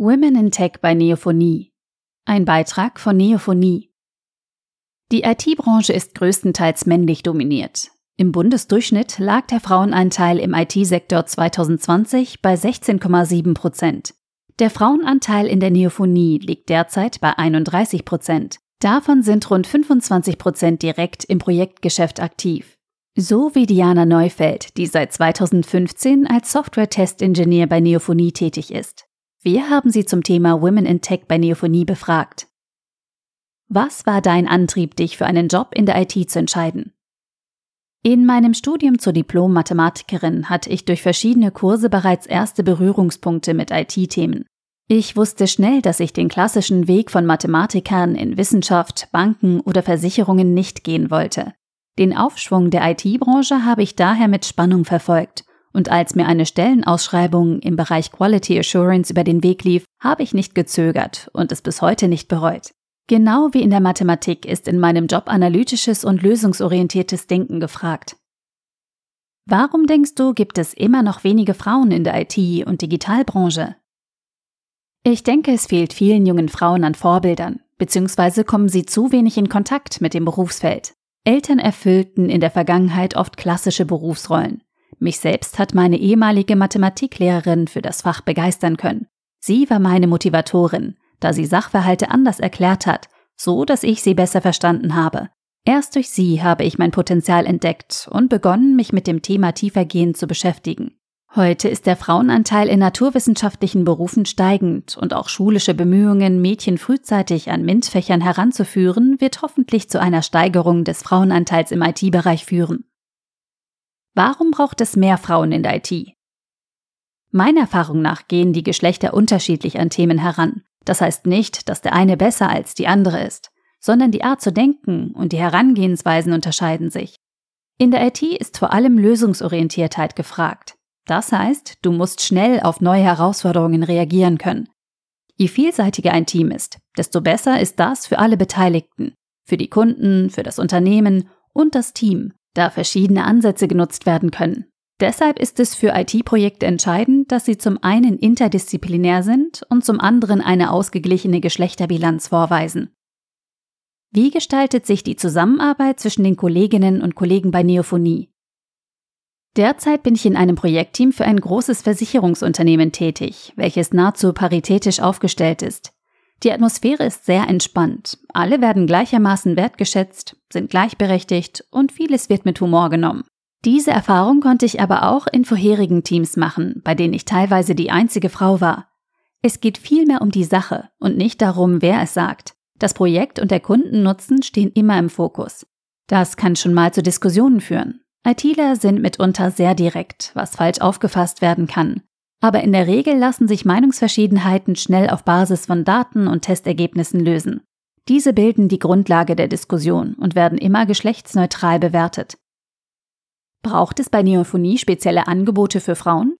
Women in Tech bei Neophonie. Ein Beitrag von Neophonie. Die IT-Branche ist größtenteils männlich dominiert. Im Bundesdurchschnitt lag der Frauenanteil im IT-Sektor 2020 bei 16,7 Prozent. Der Frauenanteil in der Neophonie liegt derzeit bei 31 Prozent. Davon sind rund 25 Prozent direkt im Projektgeschäft aktiv. So wie Diana Neufeld, die seit 2015 als Software-Test-Ingenieur bei Neophonie tätig ist. Wir haben sie zum Thema Women in Tech bei Neophonie befragt. Was war dein Antrieb, dich für einen Job in der IT zu entscheiden? In meinem Studium zur Diplom-Mathematikerin hatte ich durch verschiedene Kurse bereits erste Berührungspunkte mit IT-Themen. Ich wusste schnell, dass ich den klassischen Weg von Mathematikern in Wissenschaft, Banken oder Versicherungen nicht gehen wollte. Den Aufschwung der IT-Branche habe ich daher mit Spannung verfolgt. Und als mir eine Stellenausschreibung im Bereich Quality Assurance über den Weg lief, habe ich nicht gezögert und es bis heute nicht bereut. Genau wie in der Mathematik ist in meinem Job analytisches und lösungsorientiertes Denken gefragt. Warum denkst du, gibt es immer noch wenige Frauen in der IT- und Digitalbranche? Ich denke, es fehlt vielen jungen Frauen an Vorbildern, beziehungsweise kommen sie zu wenig in Kontakt mit dem Berufsfeld. Eltern erfüllten in der Vergangenheit oft klassische Berufsrollen. Mich selbst hat meine ehemalige Mathematiklehrerin für das Fach begeistern können. Sie war meine Motivatorin, da sie Sachverhalte anders erklärt hat, so dass ich sie besser verstanden habe. Erst durch sie habe ich mein Potenzial entdeckt und begonnen, mich mit dem Thema tiefergehend zu beschäftigen. Heute ist der Frauenanteil in naturwissenschaftlichen Berufen steigend und auch schulische Bemühungen, Mädchen frühzeitig an MINT-Fächern heranzuführen, wird hoffentlich zu einer Steigerung des Frauenanteils im IT-Bereich führen. Warum braucht es mehr Frauen in der IT? Meiner Erfahrung nach gehen die Geschlechter unterschiedlich an Themen heran. Das heißt nicht, dass der eine besser als die andere ist, sondern die Art zu denken und die Herangehensweisen unterscheiden sich. In der IT ist vor allem Lösungsorientiertheit gefragt. Das heißt, du musst schnell auf neue Herausforderungen reagieren können. Je vielseitiger ein Team ist, desto besser ist das für alle Beteiligten, für die Kunden, für das Unternehmen und das Team, da verschiedene Ansätze genutzt werden können. Deshalb ist es für IT-Projekte entscheidend, dass sie zum einen interdisziplinär sind und zum anderen eine ausgeglichene Geschlechterbilanz vorweisen. Wie gestaltet sich die Zusammenarbeit zwischen den Kolleginnen und Kollegen bei Neophonie? Derzeit bin ich in einem Projektteam für ein großes Versicherungsunternehmen tätig, welches nahezu paritätisch aufgestellt ist. Die Atmosphäre ist sehr entspannt. Alle werden gleichermaßen wertgeschätzt, sind gleichberechtigt und vieles wird mit Humor genommen. Diese Erfahrung konnte ich aber auch in vorherigen Teams machen, bei denen ich teilweise die einzige Frau war. Es geht vielmehr um die Sache und nicht darum, wer es sagt. Das Projekt und der Kundennutzen stehen immer im Fokus. Das kann schon mal zu Diskussionen führen. ITler sind mitunter sehr direkt, was falsch aufgefasst werden kann. Aber in der Regel lassen sich Meinungsverschiedenheiten schnell auf Basis von Daten und Testergebnissen lösen. Diese bilden die Grundlage der Diskussion und werden immer geschlechtsneutral bewertet. Braucht es bei Neophonie spezielle Angebote für Frauen?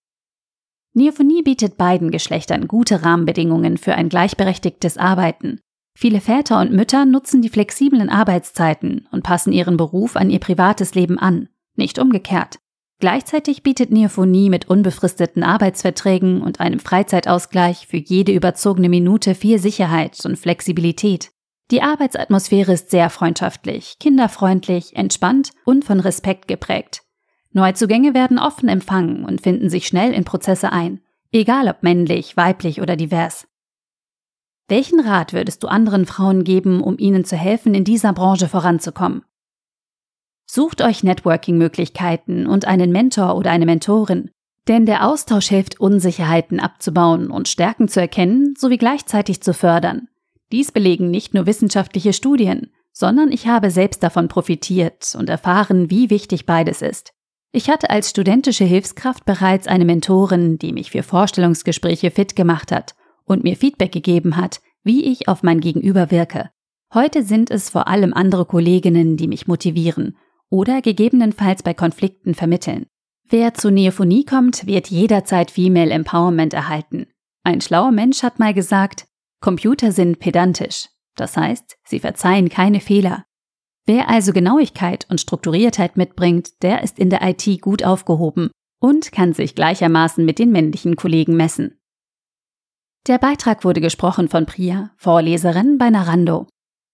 Neophonie bietet beiden Geschlechtern gute Rahmenbedingungen für ein gleichberechtigtes Arbeiten. Viele Väter und Mütter nutzen die flexiblen Arbeitszeiten und passen ihren Beruf an ihr privates Leben an nicht umgekehrt. Gleichzeitig bietet Neophonie mit unbefristeten Arbeitsverträgen und einem Freizeitausgleich für jede überzogene Minute viel Sicherheit und Flexibilität. Die Arbeitsatmosphäre ist sehr freundschaftlich, kinderfreundlich, entspannt und von Respekt geprägt. Neuzugänge werden offen empfangen und finden sich schnell in Prozesse ein, egal ob männlich, weiblich oder divers. Welchen Rat würdest du anderen Frauen geben, um ihnen zu helfen, in dieser Branche voranzukommen? Sucht euch Networking-Möglichkeiten und einen Mentor oder eine Mentorin, denn der Austausch hilft, Unsicherheiten abzubauen und Stärken zu erkennen sowie gleichzeitig zu fördern. Dies belegen nicht nur wissenschaftliche Studien, sondern ich habe selbst davon profitiert und erfahren, wie wichtig beides ist. Ich hatte als studentische Hilfskraft bereits eine Mentorin, die mich für Vorstellungsgespräche fit gemacht hat und mir Feedback gegeben hat, wie ich auf mein Gegenüber wirke. Heute sind es vor allem andere Kolleginnen, die mich motivieren oder gegebenenfalls bei Konflikten vermitteln. Wer zu Neophonie kommt, wird jederzeit Female Empowerment erhalten. Ein schlauer Mensch hat mal gesagt, Computer sind pedantisch. Das heißt, sie verzeihen keine Fehler. Wer also Genauigkeit und Strukturiertheit mitbringt, der ist in der IT gut aufgehoben und kann sich gleichermaßen mit den männlichen Kollegen messen. Der Beitrag wurde gesprochen von Priya, Vorleserin bei Narando.